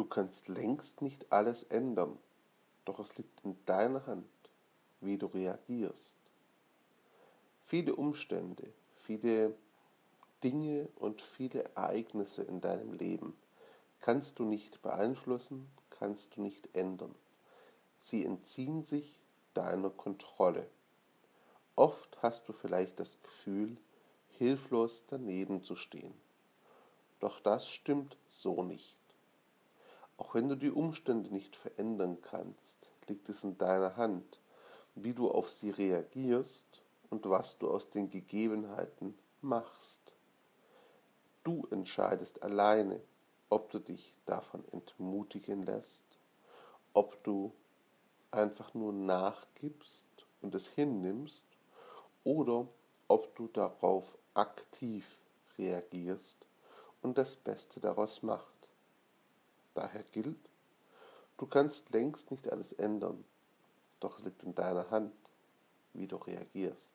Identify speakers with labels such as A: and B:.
A: Du kannst längst nicht alles ändern, doch es liegt in deiner Hand, wie du reagierst. Viele Umstände, viele Dinge und viele Ereignisse in deinem Leben kannst du nicht beeinflussen, kannst du nicht ändern. Sie entziehen sich deiner Kontrolle. Oft hast du vielleicht das Gefühl, hilflos daneben zu stehen. Doch das stimmt so nicht. Auch wenn du die Umstände nicht verändern kannst, liegt es in deiner Hand, wie du auf sie reagierst und was du aus den Gegebenheiten machst. Du entscheidest alleine, ob du dich davon entmutigen lässt, ob du einfach nur nachgibst und es hinnimmst oder ob du darauf aktiv reagierst und das Beste daraus machst. Daher gilt, du kannst längst nicht alles ändern, doch es liegt in deiner Hand, wie du reagierst.